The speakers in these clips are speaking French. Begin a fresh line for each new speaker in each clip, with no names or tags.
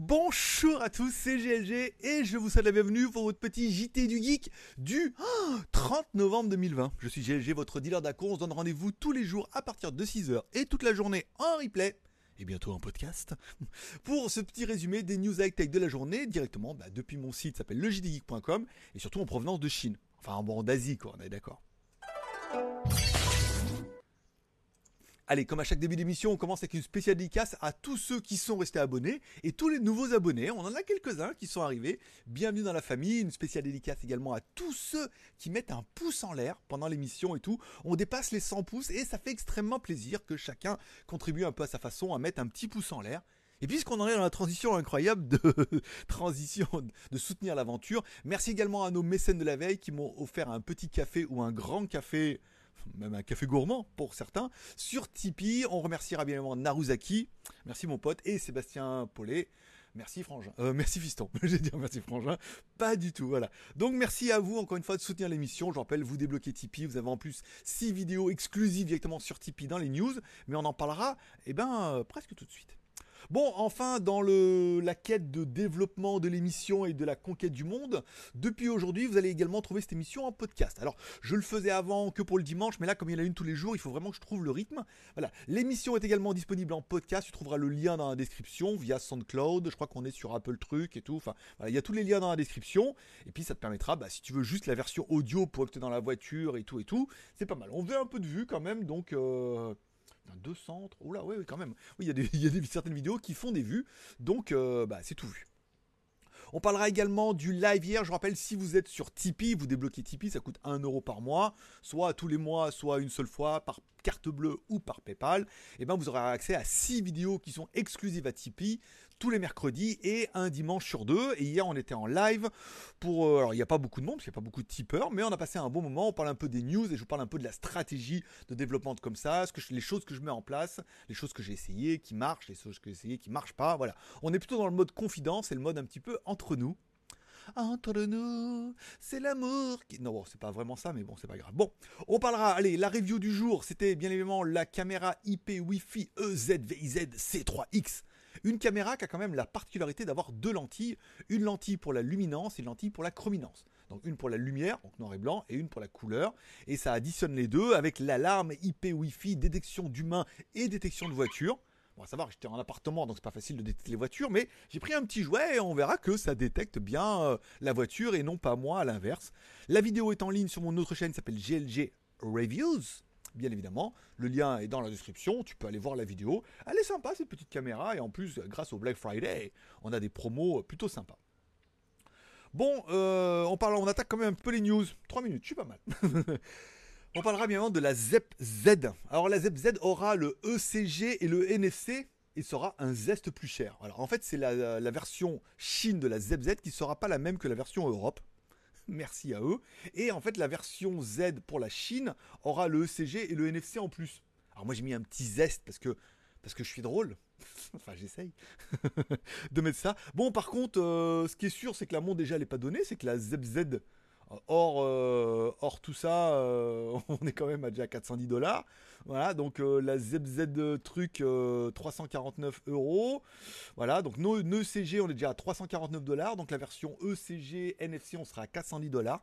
Bonjour à tous, c'est GLG et je vous souhaite la bienvenue pour votre petit JT du Geek du 30 novembre 2020. Je suis GLG, votre dealer d'accord. On se donne rendez-vous tous les jours à partir de 6h et toute la journée en replay et bientôt en podcast pour ce petit résumé des news high-tech de la journée directement bah, depuis mon site s'appelle lejdgeek.com et surtout en provenance de Chine. Enfin bon, d'Asie quoi, on est d'accord. Allez, comme à chaque début d'émission, on commence avec une spéciale dédicace à tous ceux qui sont restés abonnés et tous les nouveaux abonnés. On en a quelques-uns qui sont arrivés. Bienvenue dans la famille. Une spéciale dédicace également à tous ceux qui mettent un pouce en l'air pendant l'émission et tout. On dépasse les 100 pouces et ça fait extrêmement plaisir que chacun contribue un peu à sa façon à mettre un petit pouce en l'air. Et puisqu'on en est dans la transition incroyable de transition de soutenir l'aventure, merci également à nos mécènes de la veille qui m'ont offert un petit café ou un grand café même un café gourmand pour certains, sur Tipeee. On remerciera bien évidemment Naruzaki, merci mon pote, et Sébastien Paulet. Merci Frangin. Euh, merci Fiston. Je vais dire merci Frangin. Pas du tout, voilà. Donc merci à vous encore une fois de soutenir l'émission. Je rappelle, vous débloquez Tipeee. Vous avez en plus 6 vidéos exclusives directement sur Tipeee dans les news. Mais on en parlera, eh ben, euh, presque tout de suite. Bon, enfin, dans la quête de développement de l'émission et de la conquête du monde, depuis aujourd'hui, vous allez également trouver cette émission en podcast. Alors, je le faisais avant que pour le dimanche, mais là, comme il y en a une tous les jours, il faut vraiment que je trouve le rythme. Voilà, l'émission est également disponible en podcast. Tu trouveras le lien dans la description via SoundCloud. Je crois qu'on est sur Apple Truc et tout. Enfin, voilà, il y a tous les liens dans la description. Et puis, ça te permettra, bah, si tu veux juste la version audio pour écouter dans la voiture et tout et tout, c'est pas mal. On faisait un peu de vue quand même, donc. Euh deux centres. Oula, oui, quand même. Oui, il y a, des, certaines vidéos qui font des vues. Donc, euh, bah, c'est tout vu. On parlera également du live hier. Je rappelle, si vous êtes sur Tipeee, vous débloquez Tipeee, ça coûte 1 euro par mois, soit tous les mois, soit une seule fois, par carte bleue ou par PayPal. Et eh ben vous aurez accès à 6 vidéos qui sont exclusives à Tipeee tous les mercredis et un dimanche sur deux. Et hier, on était en live pour. Euh, alors, il n'y a pas beaucoup de monde, il n'y a pas beaucoup de tipeurs, mais on a passé un bon moment. On parle un peu des news et je vous parle un peu de la stratégie de développement comme ça, ce que les choses que je mets en place, les choses que j'ai essayé qui marchent, les choses que j'ai essayé qui marchent pas. Voilà. On est plutôt dans le mode confidence et le mode un petit peu entre nous. Entre nous, c'est l'amour qui. Non, bon, c'est pas vraiment ça, mais bon, c'est pas grave. Bon, on parlera. Allez, la review du jour, c'était bien évidemment la caméra IP Wi-Fi EZVIZ C3X une caméra qui a quand même la particularité d'avoir deux lentilles, une lentille pour la luminance et une lentille pour la chrominance. Donc une pour la lumière, donc noir et blanc, et une pour la couleur. Et ça additionne les deux avec l'alarme IP Wi-Fi, détection d'humains et détection de voitures. Bon, à savoir, j'étais en appartement, donc c'est pas facile de détecter les voitures, mais j'ai pris un petit jouet et on verra que ça détecte bien euh, la voiture et non pas moi à l'inverse. La vidéo est en ligne sur mon autre chaîne qui s'appelle GLG Reviews bien évidemment. Le lien est dans la description, tu peux aller voir la vidéo. Elle est sympa cette petite caméra et en plus grâce au Black Friday, on a des promos plutôt sympas. Bon, euh, on parle, on attaque quand même un peu les news. 3 minutes, je suis pas mal. on parlera bien de la ZEP Z. Alors la ZEP Z aura le ECG et le NFC il sera un zeste plus cher. Alors en fait, c'est la, version Chine de la ZEP Z qui sera pas la même que la version Europe merci à eux. Et en fait, la version Z pour la Chine aura le ECG et le NFC en plus. Alors moi j'ai mis un petit zeste parce que je suis drôle. enfin, j'essaye de mettre ça. Bon, par contre, euh, ce qui est sûr, c'est que la montre déjà, n'est pas donnée. C'est que la ZZ Or, euh, or tout ça, euh, on est quand même à déjà 410 dollars. Voilà, donc euh, la ZZ truc 349 euros. Voilà, donc nos, ECG on est déjà à 349 dollars. Donc la version ECG NFC on sera à 410 dollars.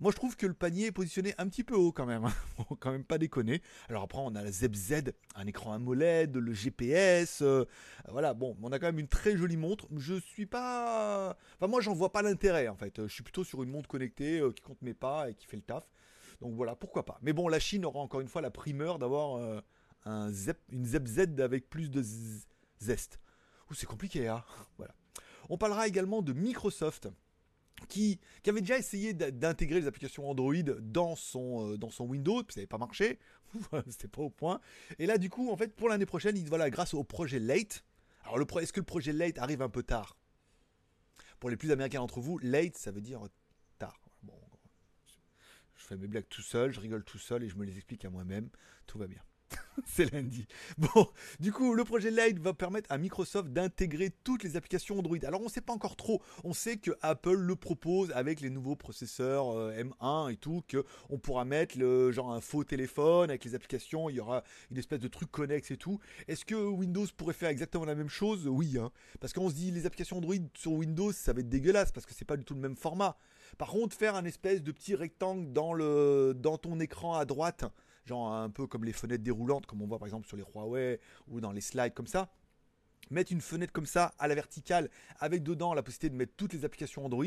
Moi je trouve que le panier est positionné un petit peu haut quand même. Hein. quand même pas déconner. Alors après on a la ZZ, un écran AMOLED, le GPS. voilà, bon, on a quand même une très jolie montre. Je suis pas. Enfin moi j'en vois pas l'intérêt en fait. Je suis plutôt sur une montre connectée euh, qui compte mes pas et qui fait le taf. Donc voilà, pourquoi pas. Mais bon, la Chine aura encore une fois la primeur d'avoir euh, un ZEP, une ZEP-Z avec plus de zest. Ouh, c'est compliqué, hein Voilà. On parlera également de Microsoft. Qui, avait déjà essayé d'intégrer les applications Android dans son, euh, dans son Windows, puis ça n'avait pas marché, c'était pas au point. Et là, du coup, en fait, pour l'année prochaine, il, voilà, grâce au projet Late, alors est-ce que le projet Late arrive un peu tard? Pour les plus américains d'entre vous, Late, ça veut dire je fais mes blagues tout seul, je rigole tout seul et je me les explique à moi-même. Tout va bien. c'est lundi. Bon, du coup, le projet Light va permettre à Microsoft d'intégrer toutes les applications Android. Alors, on ne sait pas encore trop. On sait que Apple le propose avec les nouveaux processeurs euh, M1 et tout, que on pourra mettre le genre un faux téléphone avec les applications. Il y aura une espèce de truc connexe et tout. Est-ce que Windows pourrait faire exactement la même chose? Oui, hein. parce qu'on se dit les applications Android sur Windows, ça va être dégueulasse parce que c'est pas du tout le même format. Par contre, faire un espèce de petit rectangle dans dans ton écran à droite genre un peu comme les fenêtres déroulantes, comme on voit par exemple sur les Huawei ou dans les slides comme ça. Mettre une fenêtre comme ça à la verticale avec dedans la possibilité de mettre toutes les applications Android,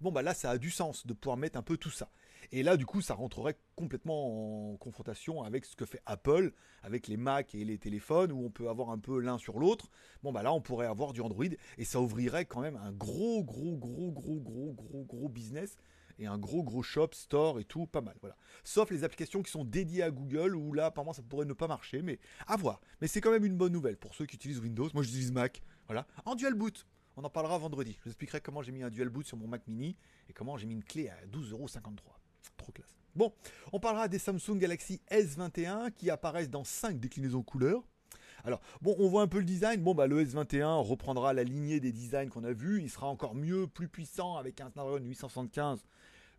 bon bah là ça a du sens de pouvoir mettre un peu tout ça. Et là du coup ça rentrerait complètement en confrontation avec ce que fait Apple avec les Mac et les téléphones où on peut avoir un peu l'un sur l'autre. Bon bah là on pourrait avoir du Android et ça ouvrirait quand même un gros gros gros gros gros gros gros business et un gros gros shop, store et tout, pas mal. Voilà. Sauf les applications qui sont dédiées à Google où là apparemment ça pourrait ne pas marcher, mais à voir. Mais c'est quand même une bonne nouvelle pour ceux qui utilisent Windows. Moi j'utilise Mac, voilà, en dual boot. On en parlera vendredi. Je vous expliquerai comment j'ai mis un dual boot sur mon Mac Mini et comment j'ai mis une clé à 12,53€. Trop classe. Bon, on parlera des Samsung Galaxy S21 qui apparaissent dans 5 déclinaisons couleurs. Alors, bon, on voit un peu le design. Bon, bah, le S21 reprendra la lignée des designs qu'on a vus. Il sera encore mieux, plus puissant avec un Snapdragon 875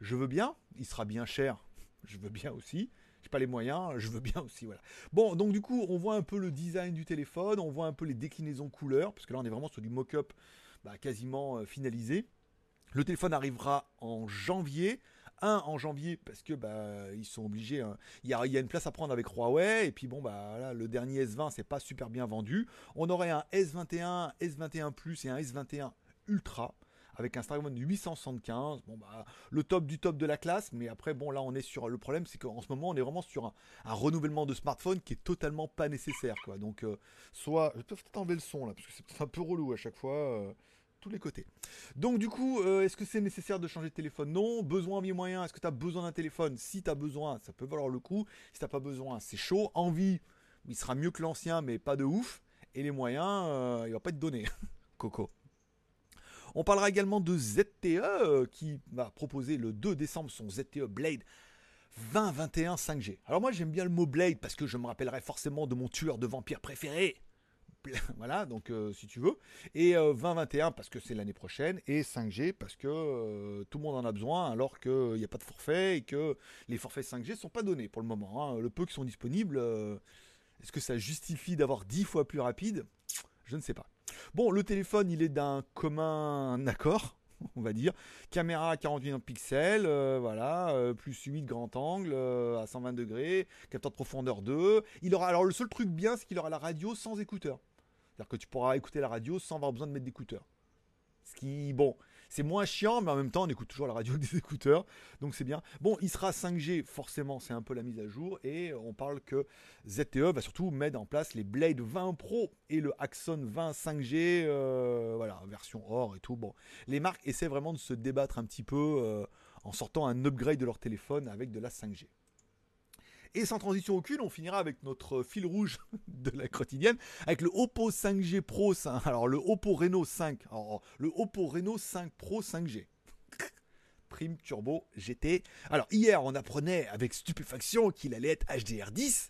je veux bien, il sera bien cher, je veux bien aussi. J'ai pas les moyens, je veux bien aussi, voilà. Bon, donc du coup, on voit un peu le design du téléphone, on voit un peu les déclinaisons couleurs, parce que là, on est vraiment sur du mock-up bah, quasiment euh, finalisé. Le téléphone arrivera en janvier. Un en janvier parce que bah ils sont obligés. Hein. Il, y a, une place à prendre avec Huawei et puis bon bah là, le dernier S20 c'est pas super bien vendu. On aurait un S21, S21 Plus et un S21 Ultra avec un Snapdragon 875. Bon bah le top du top de la classe, mais après bon là on est sur le problème c'est qu'en ce moment on est vraiment sur un, renouvellement de smartphone qui est totalement pas nécessaire quoi. Donc euh, soit je peux peut-être enlever le son là parce que c'est un peu relou à chaque fois. Euh, les côtés. Donc du coup, euh, est-ce que c'est nécessaire de changer de téléphone? Non. Besoin, envie, moyen. Est-ce que tu as besoin d'un téléphone? Si tu as besoin, ça peut valoir le coup. Si t'as pas besoin, c'est chaud. Envie, il sera mieux que l'ancien, mais pas de ouf. Et les moyens, il va pas être donné. Coco. On parlera également de ZTE euh, qui va proposer le 2 décembre son ZTE Blade 2021 5G. Alors moi j'aime bien le mot Blade parce que je me rappellerai forcément de mon tueur de vampires préféré. Voilà, donc euh, si tu veux. Et 2021 euh, parce que c'est l'année prochaine. Et 5G parce que tout le monde en a besoin alors qu'il n'y a pas de forfait et que les forfaits 5G ne sont pas donnés pour le moment. Hein. Le peu qui sont disponibles, est-ce que ça justifie d'avoir 10 fois plus rapide? Je ne sais pas. Bon, le téléphone, il est d'un commun accord, on va dire. Caméra 48 pixels, euh, voilà, euh, plus 8 grand angle euh, à 120 degrés, capteur de profondeur 2. Il aura alors le seul truc bien, c'est qu'il aura la radio sans écouteurs. C'est-à-dire que tu pourras écouter la radio sans avoir besoin de mettre d'écouteurs. Ce qui, bon, c'est moins chiant, mais en même temps, on écoute toujours la radio avec des écouteurs, donc c'est bien. Bon, il sera 5G, forcément, c'est un peu la mise à jour, et on parle que ZTE va surtout mettre en place les Blade 20 Pro et le Axon 20 5G, euh, voilà, version or et tout. Bon, les marques essaient vraiment de se débattre un petit peu euh, en sortant un upgrade de leur téléphone avec de la 5G. Et sans transition aucune, on finira avec notre fil rouge de la quotidienne, avec le Oppo 5G Pro, alors le Oppo Reno 5, le Oppo Reno 5 Pro 5G. Prime Turbo GT. Alors hier, on apprenait avec stupéfaction qu'il allait être HDR10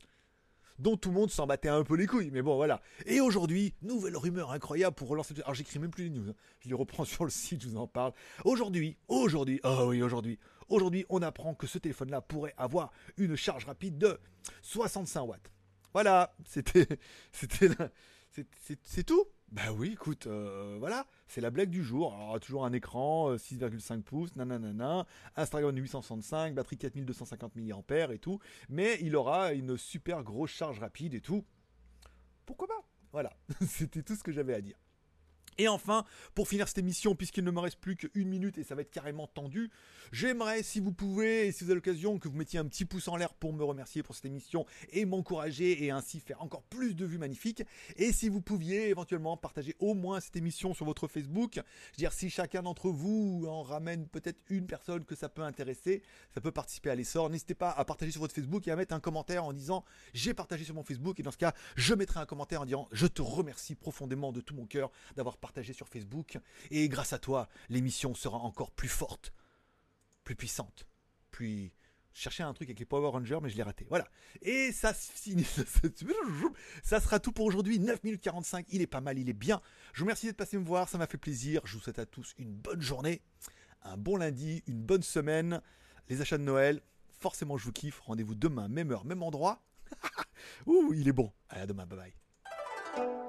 dont tout le monde s'en battait un peu les couilles, mais bon voilà. Et aujourd'hui, nouvelle rumeur incroyable pour relancer. Alors j'écris même plus les news, hein. je les reprends sur le site, je vous en parle. Aujourd'hui, aujourd'hui, oh oui, aujourd'hui, aujourd'hui, on apprend que ce téléphone-là pourrait avoir une charge rapide de 65 watts. Voilà, c'était, c'était, c'est tout. Bah oui, écoute, euh, voilà, c'est la blague du jour. Alors, toujours un écran 6,5 euh, pouces, nanana, Instagram 865, batterie 4250 mAh et tout, mais il aura une super grosse charge rapide et tout. Pourquoi pas? Voilà, c'était tout ce que j'avais à dire. Et enfin, pour finir cette émission, puisqu'il ne me reste plus qu'une minute et ça va être carrément tendu, j'aimerais, si vous pouvez, et si vous avez l'occasion, que vous mettiez un petit pouce en l'air pour me remercier pour cette émission et m'encourager et ainsi faire encore plus de vues magnifiques. Et si vous pouviez éventuellement partager au moins cette émission sur votre Facebook, je veux dire, si chacun d'entre vous en ramène peut-être une personne que ça peut intéresser, ça peut participer à l'essor. N'hésitez pas à partager sur votre Facebook et à mettre un commentaire en disant j'ai partagé sur mon Facebook. Et dans ce cas, je mettrai un commentaire en disant je te remercie profondément de tout mon cœur d'avoir partagé sur Facebook. Et grâce à toi, l'émission sera encore plus forte, plus puissante, plus Je cherchais un truc avec les Power Rangers, mais je l'ai raté. Voilà. Et ça Ça sera tout pour aujourd'hui. 9 minutes 45. Il est pas mal, il est bien. Je vous remercie d'être passé me voir. Ça m'a fait plaisir. Je vous souhaite à tous une bonne journée, un bon lundi, une bonne semaine. Les achats de Noël. Forcément, je vous kiffe. Rendez-vous demain, même heure, même endroit. Ouh, il est bon. À demain. Bye bye.